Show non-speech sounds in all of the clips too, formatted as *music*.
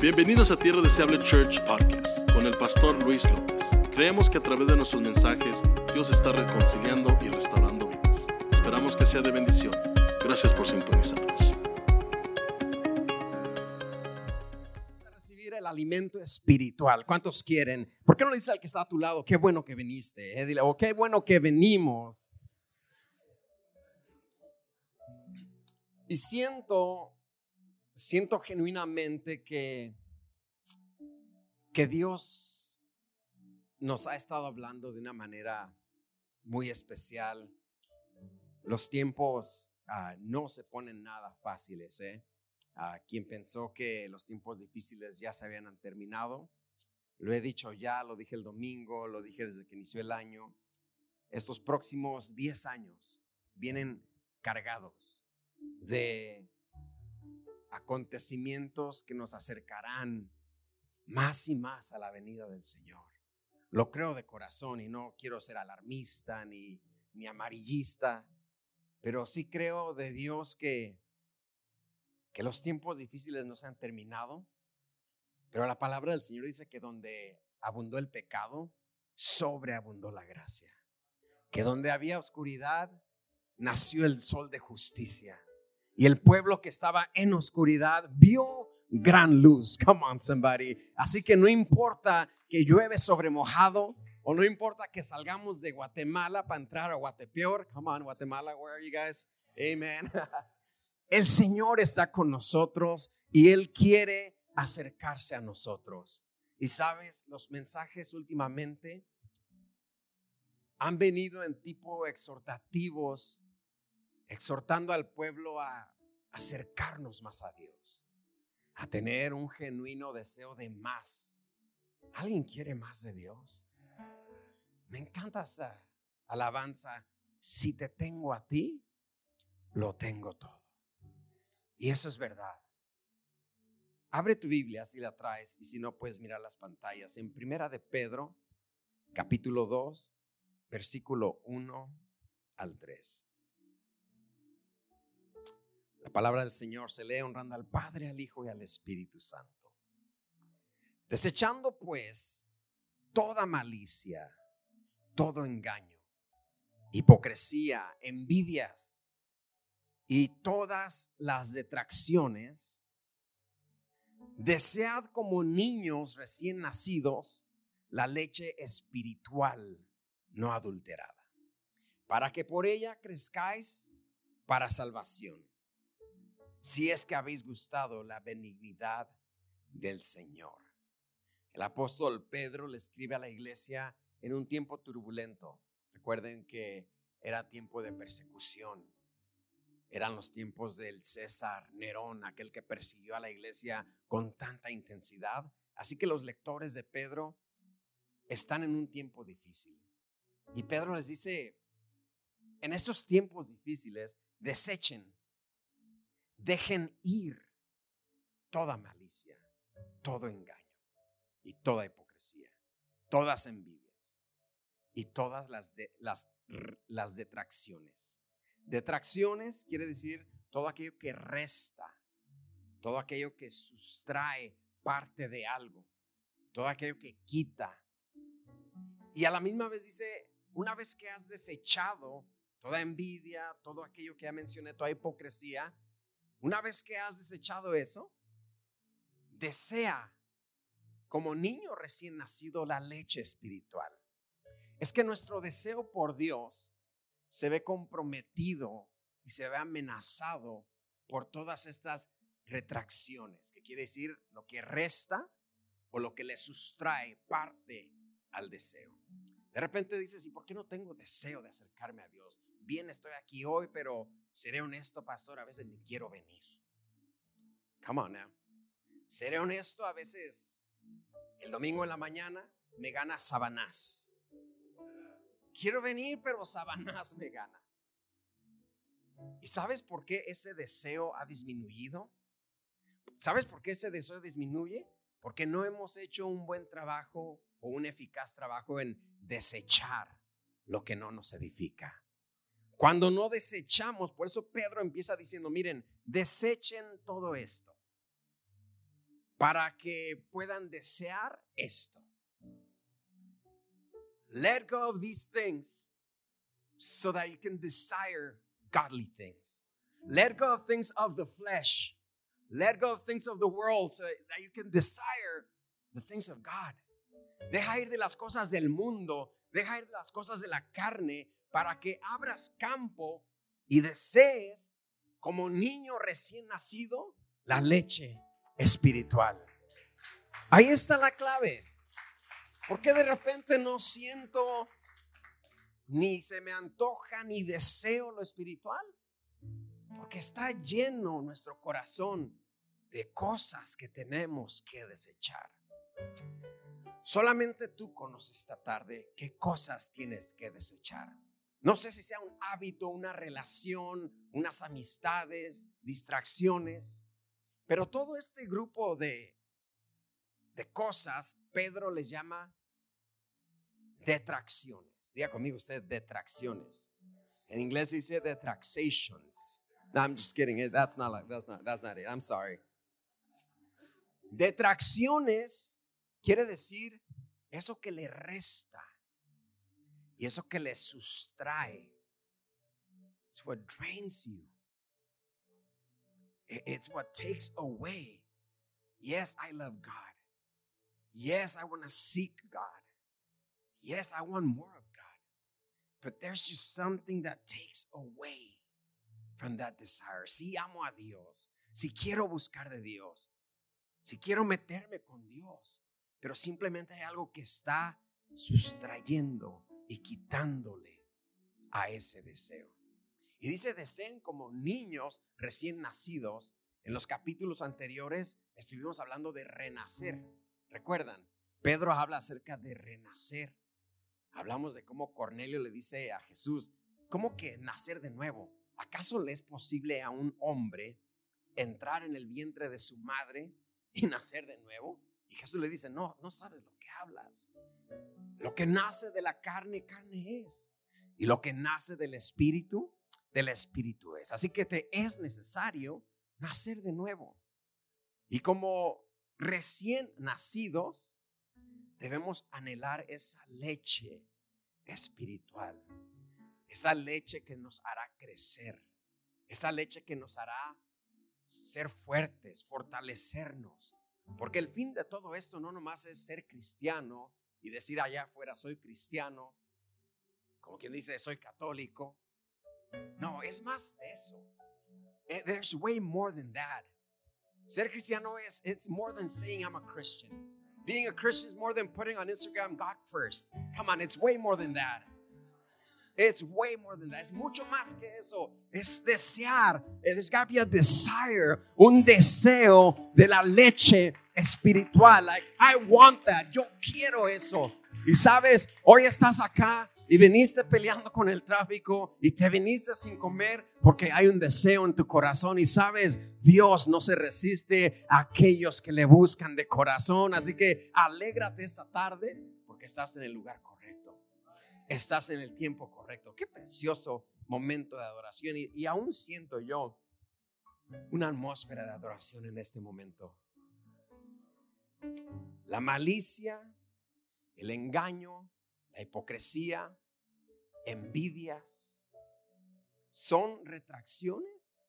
Bienvenidos a Tierra Deseable Church Podcast con el pastor Luis López. Creemos que a través de nuestros mensajes Dios está reconciliando y restaurando vidas. Esperamos que sea de bendición. Gracias por sintonizarnos. A recibir el alimento espiritual. ¿Cuántos quieren? ¿Por qué no le dices al que está a tu lado, qué bueno que viniste? eh? Dile, o qué bueno que venimos. Y siento, siento genuinamente que, que Dios nos ha estado hablando de una manera muy especial. Los tiempos ah, no se ponen nada fáciles, ¿eh? a quien pensó que los tiempos difíciles ya se habían terminado. Lo he dicho ya, lo dije el domingo, lo dije desde que inició el año. Estos próximos 10 años vienen cargados de acontecimientos que nos acercarán más y más a la venida del Señor. Lo creo de corazón y no quiero ser alarmista ni, ni amarillista, pero sí creo de Dios que que los tiempos difíciles no se han terminado, pero la palabra del Señor dice que donde abundó el pecado, sobreabundó la gracia. Que donde había oscuridad, nació el sol de justicia. Y el pueblo que estaba en oscuridad vio gran luz. *laughs* Come on, somebody. Así que no importa que llueve sobre mojado, o no importa que salgamos de Guatemala para entrar a Guatepeor. Come on, Guatemala, where are you guys? Amen. *laughs* El Señor está con nosotros y Él quiere acercarse a nosotros. Y sabes, los mensajes últimamente han venido en tipo exhortativos, exhortando al pueblo a acercarnos más a Dios, a tener un genuino deseo de más. ¿Alguien quiere más de Dios? Me encanta esa alabanza. Si te tengo a ti, lo tengo todo. Y eso es verdad. Abre tu Biblia si la traes y si no puedes mirar las pantallas. En Primera de Pedro, capítulo 2, versículo 1 al 3. La palabra del Señor se lee honrando al Padre, al Hijo y al Espíritu Santo. Desechando pues toda malicia, todo engaño, hipocresía, envidias y todas las detracciones, desead como niños recién nacidos la leche espiritual no adulterada, para que por ella crezcáis para salvación, si es que habéis gustado la benignidad del Señor. El apóstol Pedro le escribe a la iglesia en un tiempo turbulento. Recuerden que era tiempo de persecución eran los tiempos del César Nerón, aquel que persiguió a la iglesia con tanta intensidad. Así que los lectores de Pedro están en un tiempo difícil. Y Pedro les dice, en estos tiempos difíciles, desechen, dejen ir toda malicia, todo engaño y toda hipocresía, todas envidias y todas las, las detracciones. Detracciones quiere decir todo aquello que resta, todo aquello que sustrae parte de algo, todo aquello que quita. Y a la misma vez dice, una vez que has desechado toda envidia, todo aquello que ya mencioné, toda hipocresía, una vez que has desechado eso, desea como niño recién nacido la leche espiritual. Es que nuestro deseo por Dios se ve comprometido y se ve amenazado por todas estas retracciones, que quiere decir lo que resta o lo que le sustrae parte al deseo. De repente dices, ¿y por qué no tengo deseo de acercarme a Dios? Bien, estoy aquí hoy, pero seré honesto, pastor, a veces ni quiero venir. Come on now. Seré honesto, a veces el domingo en la mañana me gana Sabanás quiero venir, pero Sabanás me gana. ¿Y sabes por qué ese deseo ha disminuido? ¿Sabes por qué ese deseo disminuye? Porque no hemos hecho un buen trabajo o un eficaz trabajo en desechar lo que no nos edifica. Cuando no desechamos, por eso Pedro empieza diciendo, miren, desechen todo esto. para que puedan desear esto. Let go of these things so that you can desire godly things. Let go of things of the flesh. Let go of things of the world so that you can desire the things of God. Deja ir de las cosas del mundo, deja ir de las cosas de la carne para que abras campo y desees como niño recién nacido la leche espiritual. Ahí está la clave. Porque de repente no siento ni se me antoja ni deseo lo espiritual? Porque está lleno nuestro corazón de cosas que tenemos que desechar. Solamente tú conoces esta tarde qué cosas tienes que desechar. No sé si sea un hábito, una relación, unas amistades, distracciones, pero todo este grupo de, de cosas, Pedro les llama detracciones. Diga conmigo usted detracciones. En inglés dice detractions. No, I'm just kidding. That's not like, that's not, that's not it. I'm sorry. Detracciones quiere decir eso que le resta y eso que le sustrae. It's what drains you. It's what takes away. Yes, I love God. Yes, I want to seek God. Yes, I want more of God. But there's just something that takes away from that desire. Si amo a Dios, si quiero buscar de Dios, si quiero meterme con Dios, pero simplemente hay algo que está sustrayendo y quitándole a ese deseo. Y dice, deseen como niños recién nacidos. En los capítulos anteriores estuvimos hablando de renacer. ¿Recuerdan? Pedro habla acerca de renacer. Hablamos de cómo Cornelio le dice a Jesús, ¿cómo que nacer de nuevo? ¿Acaso le es posible a un hombre entrar en el vientre de su madre y *laughs* nacer de nuevo? Y Jesús le dice, no, no sabes lo hablas. Lo que nace de la carne, carne es. Y lo que nace del espíritu, del espíritu es. Así que te es necesario nacer de nuevo. Y como recién nacidos, debemos anhelar esa leche espiritual, esa leche que nos hará crecer, esa leche que nos hará ser fuertes, fortalecernos. Porque el fin de todo esto no nomás es ser cristiano y decir allá afuera soy cristiano, como quien dice soy católico. No, es más de eso. Eh, there's way more than that. Ser cristiano es it's more than saying I'm a Christian. Being a Christian is more than putting on Instagram God first. Come on, it's way more than that. It's way more than that. Es mucho más que eso. Es desear. There's got to be a desire, un deseo de la leche espiritual. Like, I want that. Yo quiero eso. Y sabes, hoy estás acá y viniste peleando con el tráfico y te viniste sin comer porque hay un deseo en tu corazón y sabes, Dios no se resiste a aquellos que le buscan de corazón. Así que alégrate esta tarde porque estás en el lugar correcto. Estás en el tiempo correcto. Qué precioso momento de adoración y, aún siento yo una atmósfera de adoración en este momento. La malicia, el engaño, la hipocresía, envidias, son retracciones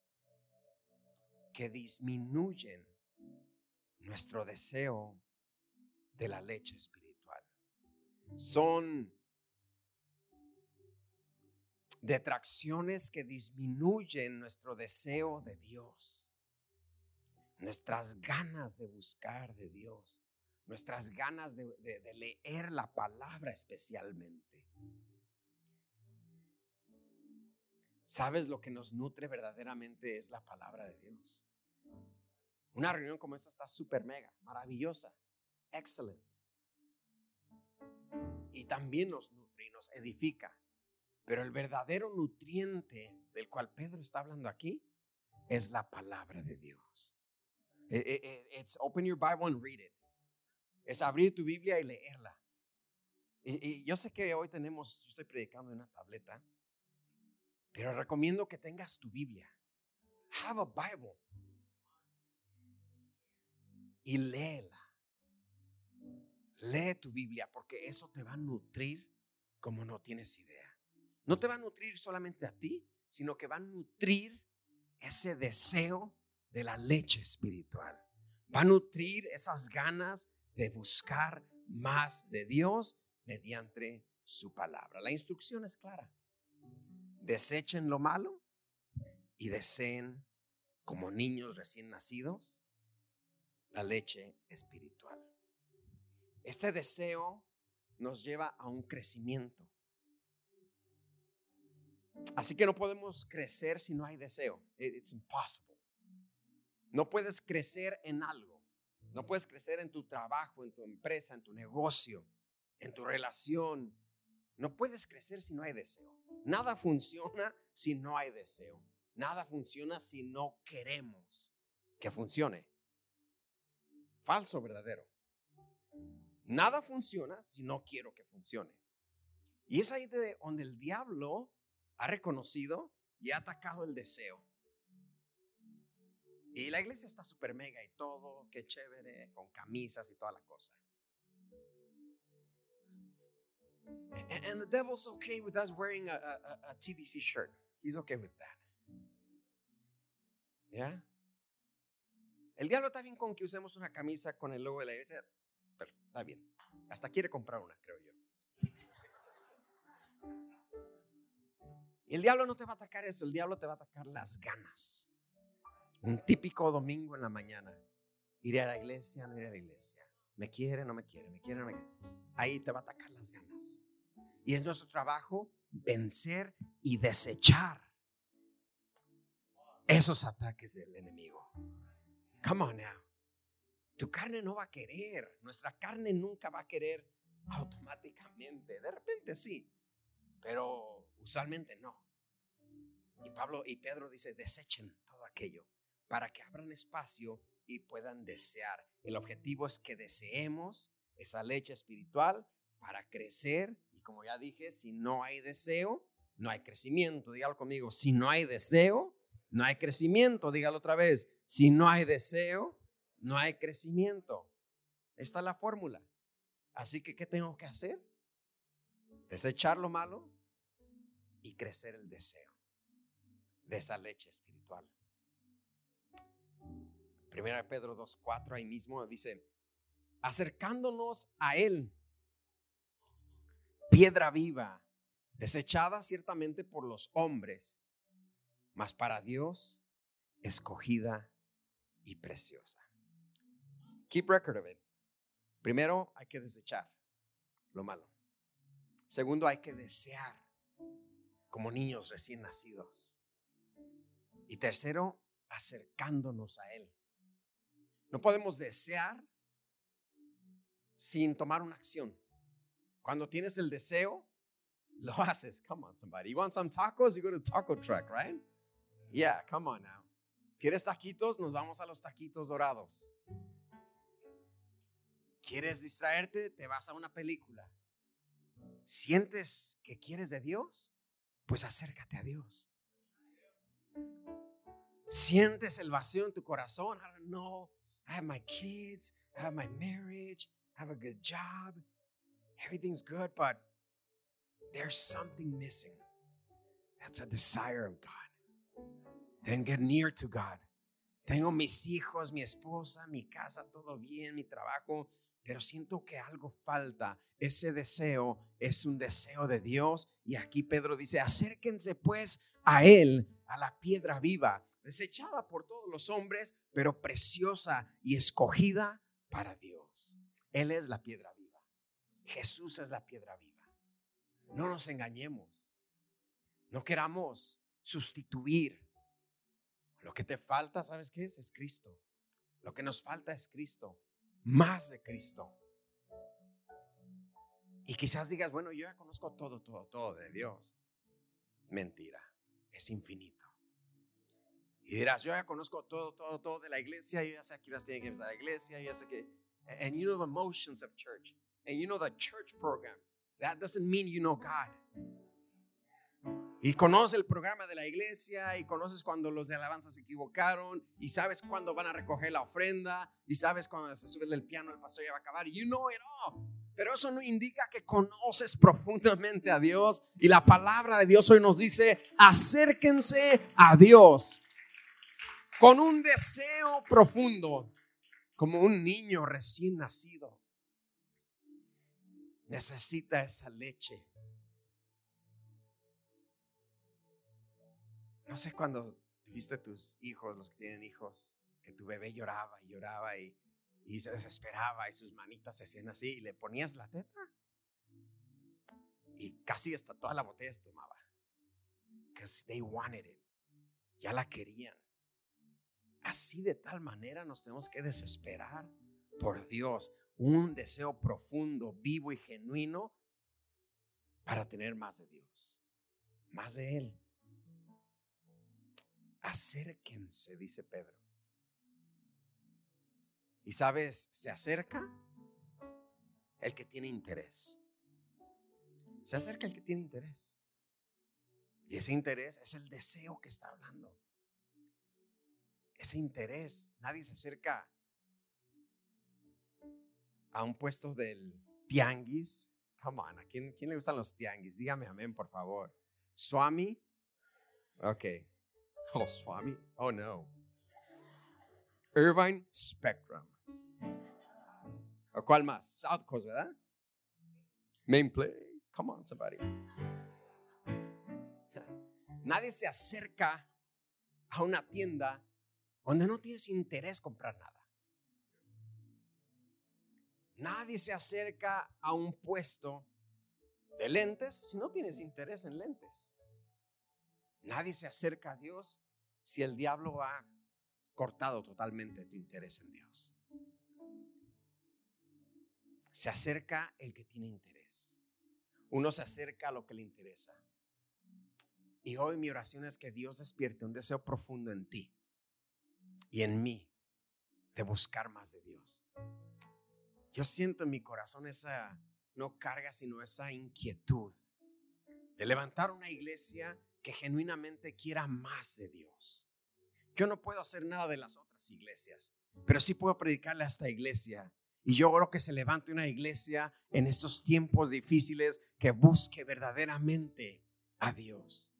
que disminuyen nuestro deseo de la leche espiritual. Son detracciones que disminuyen nuestro deseo de Dios, nuestras ganas de buscar de Dios, nuestras ganas de, leer la palabra especialmente. ¿Sabes lo que nos nutre verdaderamente es la palabra de Dios? Una reunión como esta está súper mega, maravillosa, excelente. Y también nos nutre y nos edifica. Pero el verdadero nutriente del cual Pedro está hablando aquí es la palabra de Dios. Eh, eh, eh, it's open your Bible and read it es abrir tu Biblia y leerla. Y, yo sé que hoy tenemos, yo estoy predicando en una tableta, pero recomiendo que tengas tu Biblia. Have a Bible. y léela. Lee tu Biblia porque eso te va a nutrir como no tienes idea. No te va a nutrir solamente a ti, sino que va a nutrir ese deseo de la leche espiritual. Va a nutrir esas ganas de buscar más de Dios mediante su palabra. La instrucción es clara. Desechen lo malo y deseen como niños recién nacidos la leche espiritual. Este deseo nos lleva a un crecimiento. Así que no podemos crecer si no hay deseo. It's impossible. No puedes crecer en algo. No puedes crecer en tu trabajo, en tu empresa, en tu negocio, en tu relación. No puedes crecer si no hay deseo. Nada funciona si no hay deseo. Nada funciona si no queremos que funcione. Falso, verdadero. Nada funciona si no quiero que funcione. Y es ahí de donde el diablo ha reconocido y ha atacado el deseo. Y la iglesia está súper mega y todo, qué chévere, con camisas y toda la cosa. And, the devil's okay with us wearing a, TDC shirt. He's okay with that. ¿Ya? El diablo está bien con que usemos una camisa con el logo de la iglesia. Pero está bien. Hasta quiere comprar una, creo yo. El diablo no te va a atacar eso, el diablo te va a atacar las ganas. Un típico domingo en la mañana. Iré a la iglesia, no iré a la iglesia. Me quiere, no me quiere, me quiere, no me quiere. Ahí te va a atacar las ganas. Y es nuestro trabajo vencer y desechar esos ataques del enemigo. Come on now. Tu carne no va a querer, nuestra carne nunca va a querer automáticamente. De repente sí, pero usualmente no. Y Pablo y Pedro dice, desechen todo aquello para que abran espacio y puedan desear. El objetivo es que deseemos esa leche espiritual para crecer. Y como ya dije, si no hay deseo, no hay crecimiento. Dígalo conmigo, si no hay deseo, no hay crecimiento. Dígalo otra vez, si no hay deseo, no hay crecimiento. Esta es la fórmula. Así que, ¿qué tengo que hacer? Desechar lo malo y crecer el deseo de esa leche espiritual. Primera de Pedro 2.4 ahí mismo dice, acercándonos a Él, piedra viva, desechada ciertamente por los hombres, mas para Dios escogida y preciosa. Keep record of it. Primero hay que desechar lo malo. Segundo hay que desear como niños recién nacidos. Y tercero, acercándonos a Él. No podemos desear sin tomar una acción. Cuando tienes el deseo, lo *laughs* haces. Come on, somebody. You want some tacos? You go to taco truck, right? Yeah, come on now. ¿Quieres taquitos? Nos vamos a los taquitos dorados. ¿Quieres distraerte? Te vas a una película. ¿Sientes que quieres de Dios? Pues acércate a Dios. Sientes el vacío en tu corazón. I don't know. I have my kids. I have my marriage. I have a good job. Everything's good, but there's something missing. That's a desire of God. Then get near to God. Tengo mis hijos, mi esposa, mi casa, todo bien, mi trabajo, pero siento que algo falta. Ese deseo es un deseo de Dios. Y aquí Pedro dice, acérquense pues a Él, a la piedra viva, desechada por todos los hombres, pero preciosa y escogida para Dios. Él es la piedra viva. Jesús es la piedra viva. No nos engañemos. No queramos sustituir. Lo que te falta, ¿sabes qué es? Es Cristo. Lo que nos falta es Cristo más de Cristo. Y quizás digas, bueno, yo ya conozco todo, todo, todo de Dios. Mentira, es infinito. Y dirás, yo ya conozco todo, todo, todo de la iglesia, yo ya sé a qué horas tienen que empezar la iglesia, yo ya sé que... And you know the motions of church, and you know the church program. That doesn't mean you know God. Y conoces el programa de la iglesia y conoces cuando los de alabanza se equivocaron y sabes cuándo van a recoger la ofrenda y sabes cuando se sube el piano el pastor ya va a acabar. You know it all. Pero eso no indica que conoces profundamente a Dios y la palabra de Dios hoy nos dice, acérquense a Dios con un deseo profundo, como un niño recién nacido. Necesita esa leche No sé cuando viste tus hijos, los que tienen hijos, que tu bebé lloraba y lloraba y, y se desesperaba y sus manitas se hacían así y le ponías la teta y casi hasta toda la botella se tomaba. Because they wanted it. Ya la querían. Así de tal manera nos tenemos que desesperar por Dios. Un deseo profundo, vivo y genuino para tener más de Dios, más de Él acérquense, dice Pedro. Y sabes, se acerca el que tiene interés. Se acerca el que tiene interés. Y ese interés es el deseo que está hablando. Ese interés, nadie se acerca a un puesto del tianguis. Come on, ¿a quién, quién le gustan los tianguis? Dígame amén, por favor. Swami. Ok, Oh, Swami. Oh, no. Irvine Spectrum. ¿O cuál más? South Coast, ¿verdad? Main place. Come on, somebody. Nadie se acerca a una tienda donde no tienes interés comprar nada. Nadie se acerca a un puesto de lentes si no tienes interés en lentes. Nadie se acerca a Dios si el diablo ha cortado totalmente tu interés en Dios. Se acerca el que tiene interés. Uno se acerca a lo que le interesa. Y hoy mi oración es que Dios despierte un deseo profundo en ti y en mí de buscar más de Dios. Yo siento en mi corazón esa, no carga, sino esa inquietud de levantar una iglesia que genuinamente quiera más de Dios. Yo no puedo hacer nada de las otras iglesias, pero sí puedo predicarle a esta iglesia. Y yo oro que se levante una iglesia en estos tiempos difíciles que busque verdaderamente a Dios.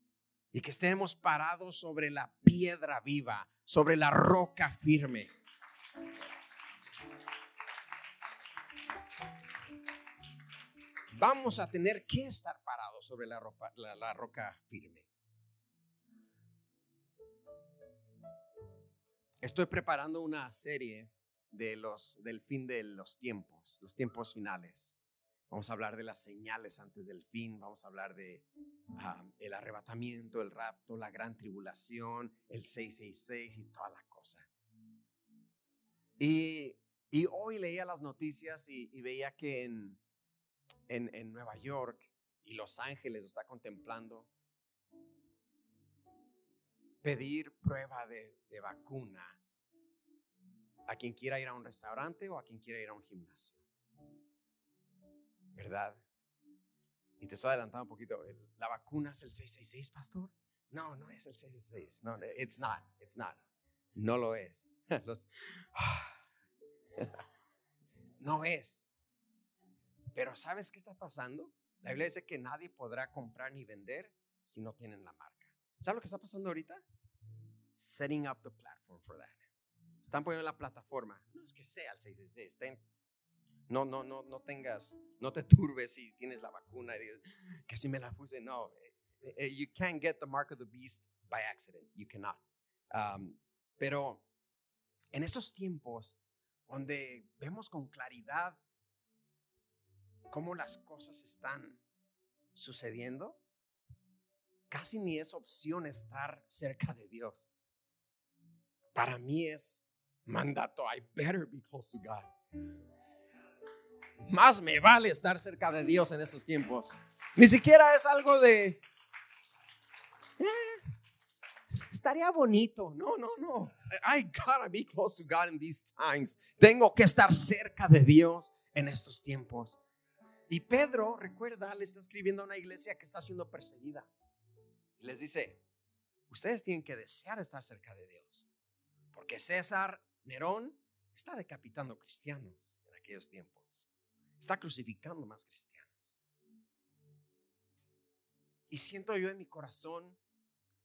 Y que estemos parados sobre la piedra viva, sobre la roca firme. Vamos a tener que estar parados sobre la, la roca firme. Estoy preparando una serie de los, del fin de los tiempos, los tiempos finales. Vamos a hablar de las señales antes del fin, vamos a hablar de ah, el arrebatamiento, el rapto, la gran tribulación, el 666 y toda la cosa. Y, y hoy leía las noticias y, veía que en, en, en Nueva York y Los Ángeles lo está contemplando pedir prueba de, vacuna a quien quiera ir a un restaurante o a quien quiera ir a un gimnasio. ¿Verdad? Y te estoy adelantando un poquito. ¿La vacuna es el 666, pastor? No, no es el 666. No, it's not. It's not. No lo es. *laughs* *sighs* no es. Pero ¿sabes qué está pasando? La Biblia dice que nadie podrá comprar ni vender si no tienen la marca. ¿Sabes lo que está pasando ahorita? Setting up the platform for that. Están poniendo la plataforma. No es que sea el 666. no, no, no, no tengas, no te turbes si tienes la vacuna y dices, que si me la puse. No, eh, eh, you can't get the mark of the beast by accident. You cannot. Um, pero en esos tiempos donde vemos con claridad cómo las cosas están sucediendo, casi ni es opción estar cerca de Dios para mí es mandato. I better be close to God. Más me vale estar cerca de Dios en esos tiempos. Ni siquiera es algo de... Eh, estaría bonito. No, no, no. I gotta be close to God in these times. Tengo que estar cerca de Dios en estos tiempos. Y Pedro, recuerda, le está escribiendo a una iglesia que está siendo perseguida. Les dice, ustedes tienen que desear estar cerca de Dios. Porque César Nerón está decapitando cristianos en aquellos tiempos. Está crucificando más cristianos. Y siento yo en mi corazón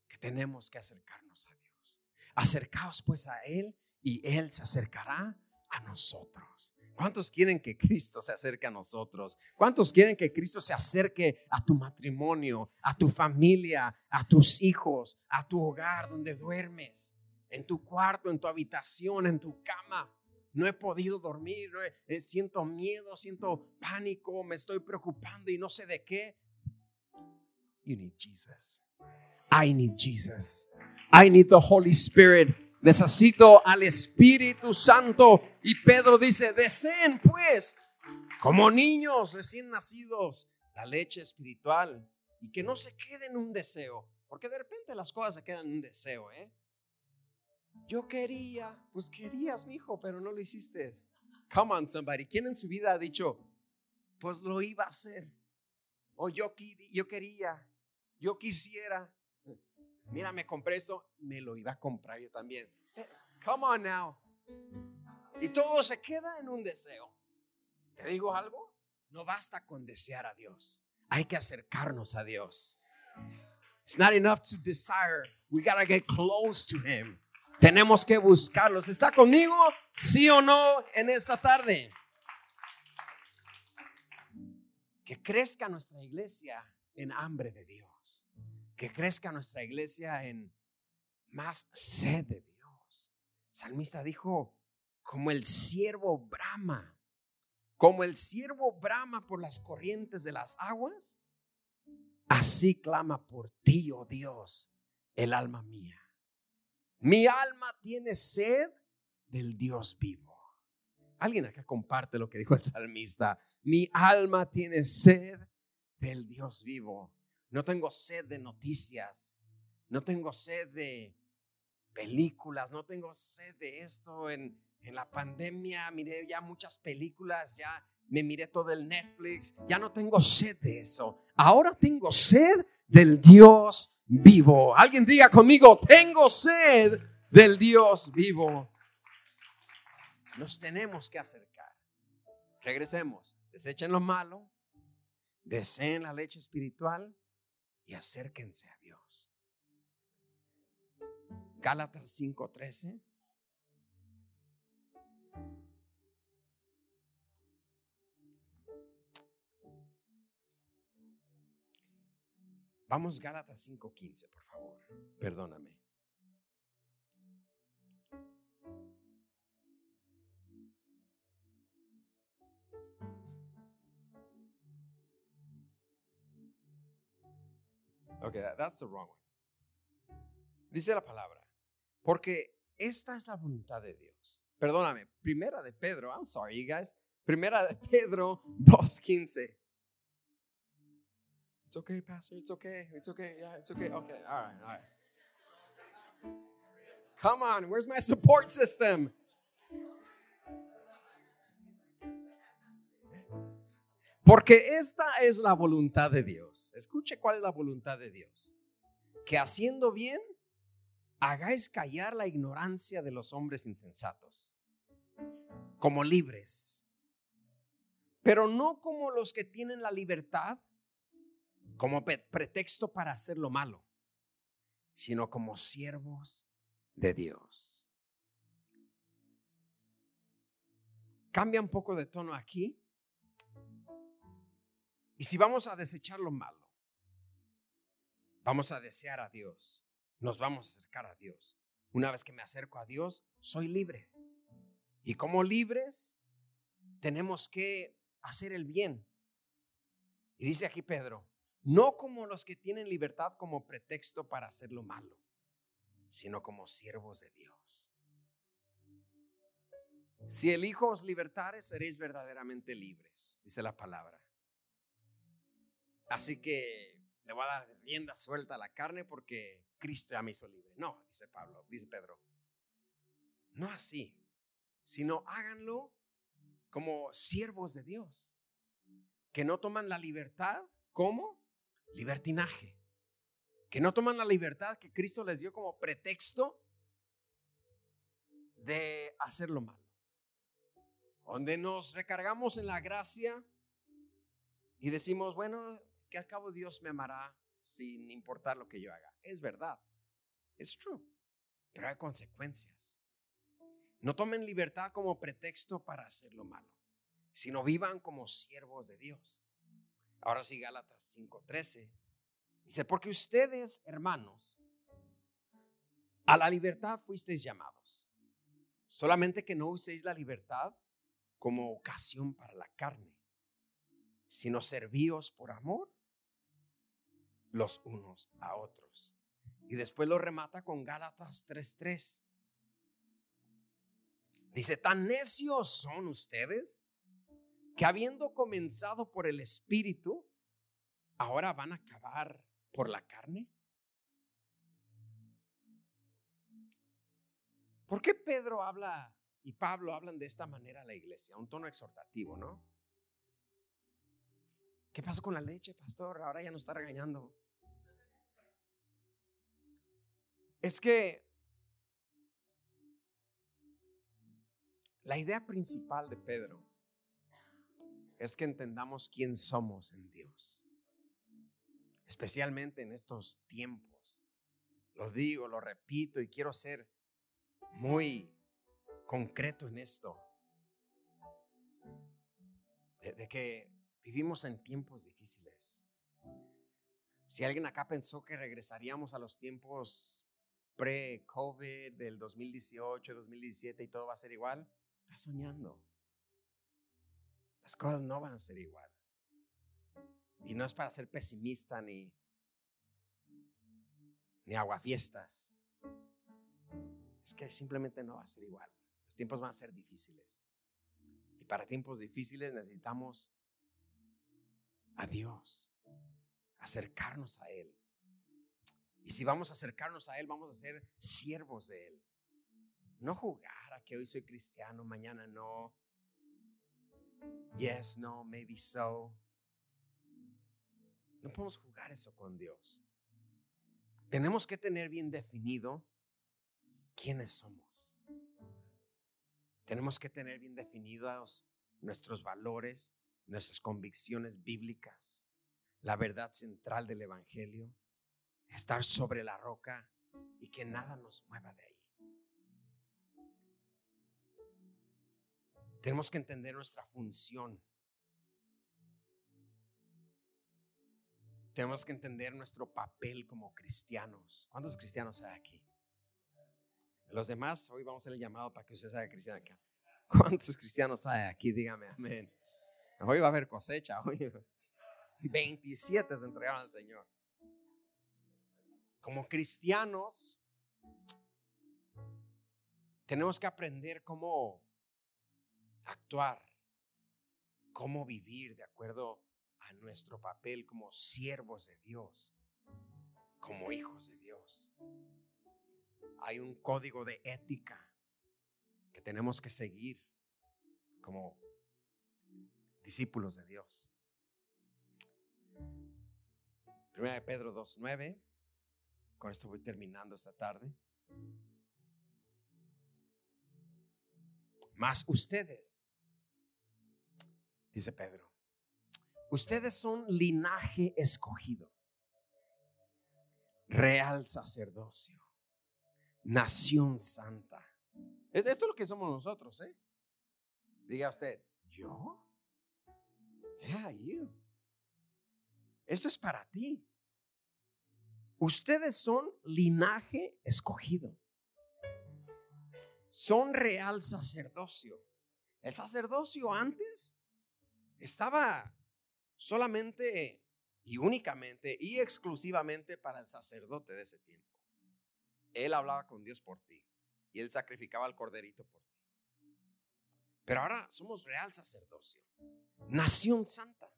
que tenemos que acercarnos a Dios. Acercaos pues a Él y Él se acercará a nosotros. ¿Cuántos quieren que Cristo se acerque a nosotros? ¿Cuántos quieren que Cristo se acerque a tu matrimonio, a tu familia, a tus hijos, a tu hogar donde duermes, en tu cuarto, en tu habitación, en tu cama? No he podido dormir, eh, siento miedo, siento pánico, me estoy preocupando y no sé de qué. You need Jesus. I need Jesus. I need the Holy Spirit. Necesito al Espíritu Santo. Y Pedro dice, deseen pues, como niños recién nacidos, la leche espiritual. Y que no se quede en un deseo. Porque de repente las cosas se quedan en un deseo, ¿eh? Yo quería, pues querías, mi hijo, pero no lo hiciste. Come on, somebody. ¿Quién en su vida ha dicho, pues lo iba a hacer? O yo, yo quería, yo quisiera. Mira, me compré esto, me lo iba a comprar yo también. Come on now. Y todo se queda en un deseo. ¿Te digo algo? No basta con desear a Dios. Hay que acercarnos a Dios. It's not enough to desire. We gotta get close to Him. Tenemos que buscarlos. ¿Está conmigo? ¿Sí o no en esta tarde? Que crezca nuestra iglesia en hambre de Dios. Que crezca nuestra iglesia en más sed de Dios. Salmista dijo, como el siervo brama, como el siervo brama por las corrientes de las aguas, así clama por ti, oh Dios, el alma mía. Mi alma tiene sed del Dios vivo. Alguien acá comparte lo que dijo el salmista. Mi alma tiene sed del Dios vivo. No tengo sed de noticias. No tengo sed de películas. No tengo sed de esto. En, en la pandemia miré ya muchas películas. Ya me miré todo el Netflix. Ya no tengo sed de eso. Ahora tengo sed del Dios vivo. Alguien diga conmigo, tengo sed del Dios vivo. Nos tenemos que acercar. Regresemos. Desechen lo malo. Deseen la leche espiritual y acérquense a Dios. Gálatas 5:13. Vamos Gálatas 5:15, por favor. Perdóname. Okay, that's the wrong one. Dice la palabra, porque esta es la voluntad de Dios. Perdóname, primera de Pedro, I'm sorry, you guys. Primera de Pedro *laughs* 2:15. It's okay, Pastor. It's okay. It's okay. Yeah, it's okay. Okay. All right. All right. Come on. Where's my support system? Porque esta es la voluntad de Dios. Escuche cuál es la voluntad de Dios. Que haciendo bien, hagáis callar la ignorancia de los hombres insensatos, como libres, pero no como los que tienen la libertad como pretexto para hacer lo malo, sino como siervos de Dios. Cambia un poco de tono aquí. Y si vamos a desechar lo malo, vamos a desear a Dios, nos vamos a acercar a Dios. Una vez que me acerco a Dios, soy libre. Y como libres, tenemos que hacer el bien. Y dice aquí Pedro, no como los que tienen libertad como pretexto para hacer lo malo, sino como siervos de Dios. Si el Hijo os libertare, seréis verdaderamente libres, dice la palabra. Así que le voy a dar rienda suelta a la carne porque Cristo ya me hizo libre. No, dice Pablo, dice Pedro. No así, sino háganlo como siervos de Dios, que no toman la libertad como libertinaje, que no toman la libertad que Cristo les dio como pretexto de hacer lo malo. Donde nos recargamos en la gracia y decimos, bueno, que al cabo Dios me amará sin importar lo que yo haga. Es verdad, es true, pero hay consecuencias. No tomen libertad como pretexto para hacer lo malo, sino vivan como siervos de Dios. Ahora sí, Gálatas 5:13 dice, porque ustedes, hermanos, a la libertad fuisteis llamados, solamente que no uséis la libertad como ocasión para la carne, sino servíos por amor los unos a otros. Y después lo remata con Gálatas 3:3. Dice, tan necios son ustedes que habiendo comenzado por el Espíritu, ahora van a acabar por la carne. ¿Por qué Pedro habla y Pablo hablan de esta manera a la iglesia? Un tono exhortativo, ¿no? ¿Qué pasó con la leche, pastor? Ahora ya nos está regañando. Es que La idea principal de Pedro es que entendamos quién somos en Dios, especialmente en estos tiempos. Lo digo, lo repito y quiero ser muy concreto en esto, de, que vivimos en tiempos difíciles. Si alguien acá pensó que regresaríamos a los tiempos pre-COVID del 2018, 2017 y todo va a ser igual, soñando. Las cosas no van a ser igual. Y no es para ser pesimista ni, ni aguafiestas. Es que simplemente no va a ser igual. Los tiempos van a ser difíciles. Y para tiempos difíciles necesitamos a Dios, acercarnos a Él. Y si vamos a acercarnos a Él, vamos a ser siervos de Él. No jugar a que hoy soy cristiano, mañana no. Yes, no, maybe so. No podemos jugar eso con Dios. Tenemos que tener bien definido quiénes somos. Tenemos que tener bien definidos nuestros valores, nuestras convicciones bíblicas, la verdad central del Evangelio, estar sobre la roca y que nada nos mueva de ahí. Tenemos que entender nuestra función. Tenemos que entender nuestro papel como cristianos. ¿Cuántos cristianos hay aquí? Los demás, hoy vamos a hacer el llamado para que usted sea cristiano acá. *laughs* ¿Cuántos cristianos hay aquí? Dígame, amén. Hoy va a haber cosecha. *laughs* Hoy 27 se entregaron al Señor. Como cristianos, tenemos que aprender cómo actuar, cómo vivir de acuerdo a nuestro papel como siervos de Dios, como hijos de Dios. Hay un código de ética que tenemos que seguir como discípulos de Dios. Primera de Pedro 2.9. Con esto voy terminando esta tarde. Más ustedes, dice Pedro, ustedes son linaje escogido, real sacerdocio, nación santa. Esto es lo que somos nosotros, ¿eh? Diga usted, ¿yo? Yeah, you. Esto es para ti. Ustedes son linaje escogido son real sacerdocio. El sacerdocio antes estaba solamente y únicamente y exclusivamente para el sacerdote de ese tiempo. Él hablaba con Dios por ti y él sacrificaba al corderito por ti. Pero ahora somos real sacerdocio, nación santa,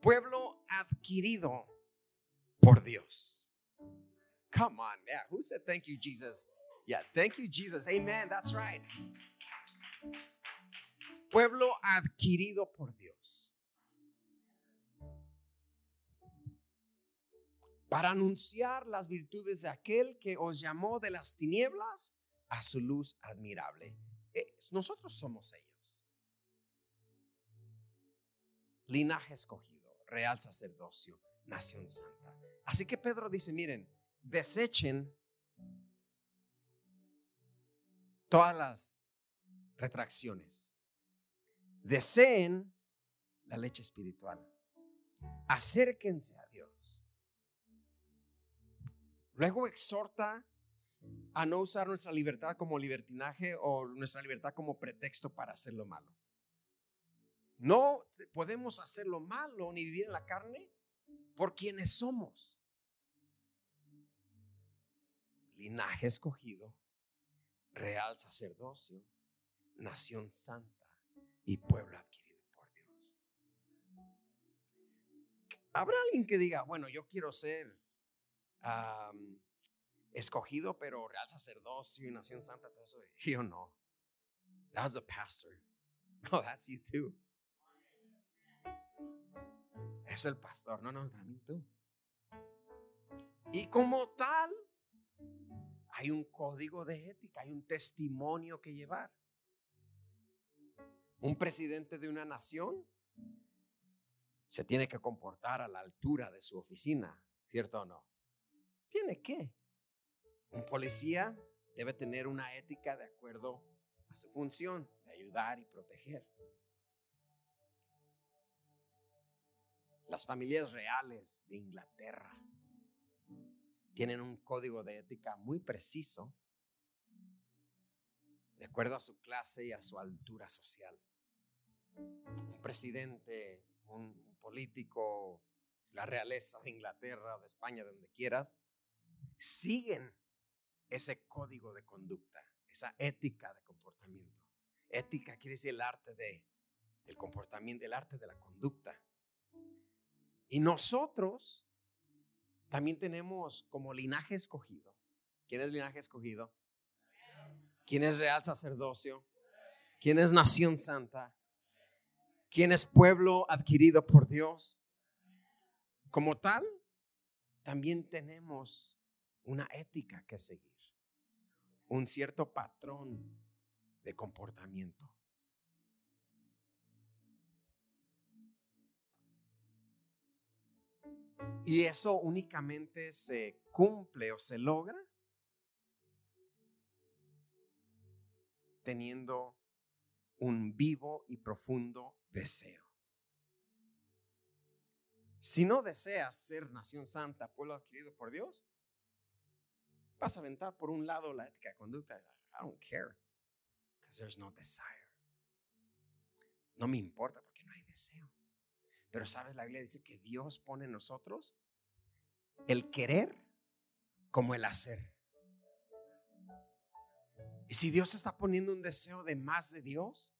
pueblo adquirido por Dios. Come on, yeah. Who said thank you, Jesus? Yeah, thank you, Jesus. Amen. That's right. Pueblo adquirido por Dios. para anunciar las virtudes de aquel que os llamó de las tinieblas a su luz admirable. Eh, nosotros somos ellos. Linaje escogido, real sacerdocio, nación santa. Así que Pedro dice, miren, desechen todas las retracciones. Deseen la leche espiritual. Acérquense a Dios. Luego exhorta a no usar nuestra libertad como libertinaje o nuestra libertad como pretexto para hacer lo malo. No podemos hacer lo malo ni vivir en la carne por quienes somos. Linaje escogido, real sacerdocio, nación santa y pueblo adquirido por Dios. Habrá alguien que diga, bueno, yo quiero ser escogido, pero real sacerdocio y nación santa, todo eso. *laughs* Yo no. That's the pastor. *laughs* No, that's you too. Es el pastor. No, no, también tú. Y como tal, hay un código de ética, hay un testimonio que llevar. Un presidente de una nación se tiene que comportar a la altura de su oficina, ¿cierto o no? Tiene que. Un policía debe tener una ética de acuerdo a su función, de ayudar y proteger. Las familias reales de Inglaterra tienen un código de ética muy preciso de acuerdo a su clase y a su altura social. Un presidente, un político, la realeza de Inglaterra de España, donde quieras, siguen ese código de conducta, esa ética de comportamiento. Ética quiere decir el arte de, del comportamiento, el arte de la conducta. Y nosotros también tenemos como linaje escogido. ¿Quién es linaje escogido? ¿Quién es real sacerdocio? ¿Quién es nación santa? ¿Quién es pueblo adquirido por Dios? Como tal, también tenemos una ética que seguir un cierto patrón de comportamiento. Y eso únicamente se cumple o se logra teniendo un vivo y profundo deseo. Si no deseas ser nación santa, pueblo adquirido por Dios, vas a aventar por un lado la ética de conducta. I don't care, because there's no desire. No me importa porque no hay deseo. Pero sabes, la Biblia dice que Dios pone en nosotros el querer como el hacer. Y si Dios está poniendo un deseo de más de Dios,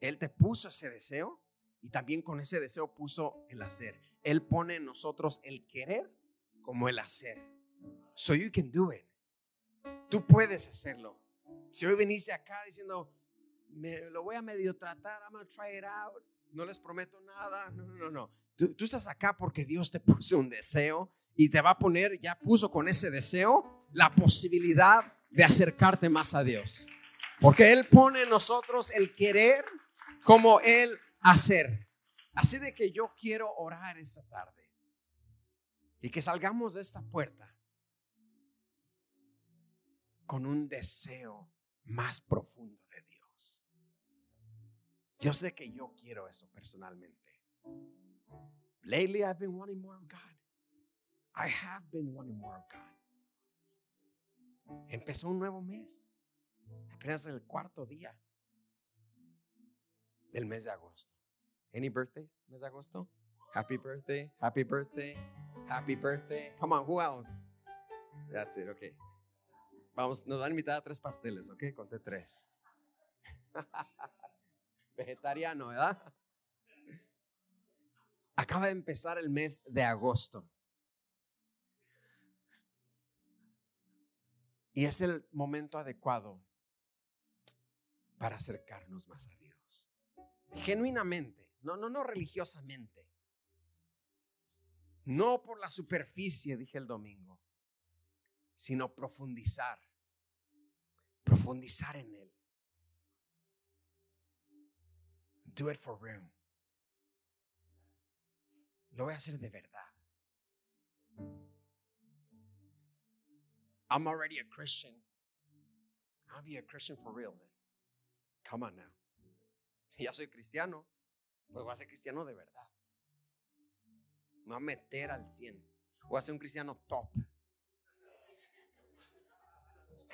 Él te puso ese deseo y también con ese deseo puso el hacer. Él pone en nosotros el querer como el hacer. So you can do it. Tú puedes hacerlo. Si hoy viniste acá diciendo, me, lo voy a medio tratar, I'm going try it out, no les prometo nada, no, no, no. Tú, tú estás acá porque Dios te *laughs* puso un deseo y te va a poner, ya puso con ese deseo, la posibilidad de acercarte más a Dios. Porque Él pone en nosotros el querer como el hacer. Así de que yo quiero orar esta tarde y que salgamos de esta puerta con un deseo más profundo. Yo sé que yo quiero eso personalmente. Lately I've been wanting more of God. I have been wanting more of God. Empezó un nuevo mes. Apenas el cuarto día del mes de agosto. Any birthdays? Mes de agosto? Happy birthday, happy birthday, happy birthday. Come on, who else? That's it, okay. Vamos, nos van a invitar a tres pasteles, ¿ok? Conté tres. *laughs* Vegetariano, ¿verdad? Acaba de empezar el mes de agosto. Y es el momento adecuado para acercarnos más a Dios. Genuinamente, no, no, no religiosamente. No por la superficie, dije el domingo, sino profundizar. Profundizar en Él. Do it for real. Lo voy a hacer de verdad. I'm already a Christian. I'll be a Christian for real, man. Come on now. *laughs* Ya soy cristiano, pues voy a ser cristiano de verdad. Me voy a meter al 100. Voy a ser un cristiano top.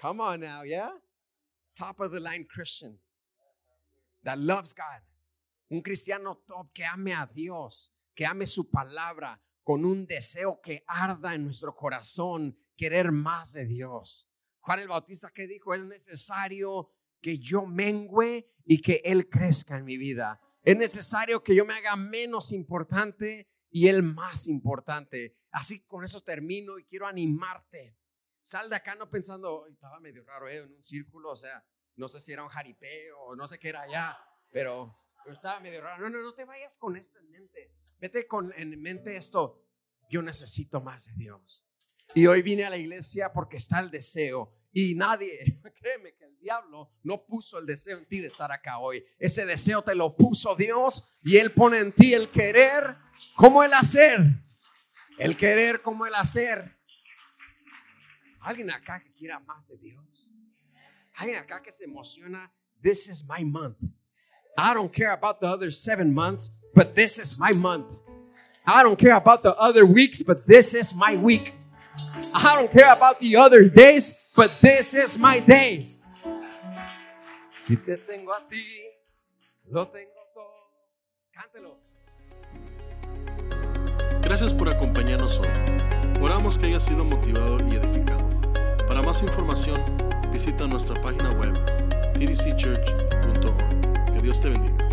Come on now, yeah? Top of the line Christian that loves God. Un cristiano top que ame a Dios, que ame su palabra con un deseo que arda en nuestro corazón, querer más de Dios. Juan el Bautista que dijo, es necesario que yo mengüe y que Él crezca en mi vida. Es necesario que yo me haga menos importante y Él más importante. Así con eso termino y quiero animarte. Sal de acá no pensando, estaba medio raro, ¿eh? en un círculo, o sea, no sé si era un jaripeo no sé qué era allá, pero, pero estaba medio raro. No, no, no te vayas con esto en mente. Vete con en mente esto. Yo necesito más de Dios. Y hoy vine a la iglesia porque está el deseo. Y nadie, *laughs* créeme que el diablo no puso el deseo en ti de estar acá hoy. Ese deseo te lo puso Dios y Él pone en ti el querer como el hacer. El querer como el hacer. Alguien acá que quiera más de Dios. Alguien acá que se emociona. This is my month. I don't care about the other seven months, but this is my month. I don't care about the other weeks, but this is my week. I don't care about the other days, but this is my day. Si te tengo a ti, lo tengo todo. Cántelo. Gracias por acompañarnos hoy. Oramos que haya sido motivado y edificado. Para más información, visita nuestra página web, tdcchurch.com Dios te bendiga.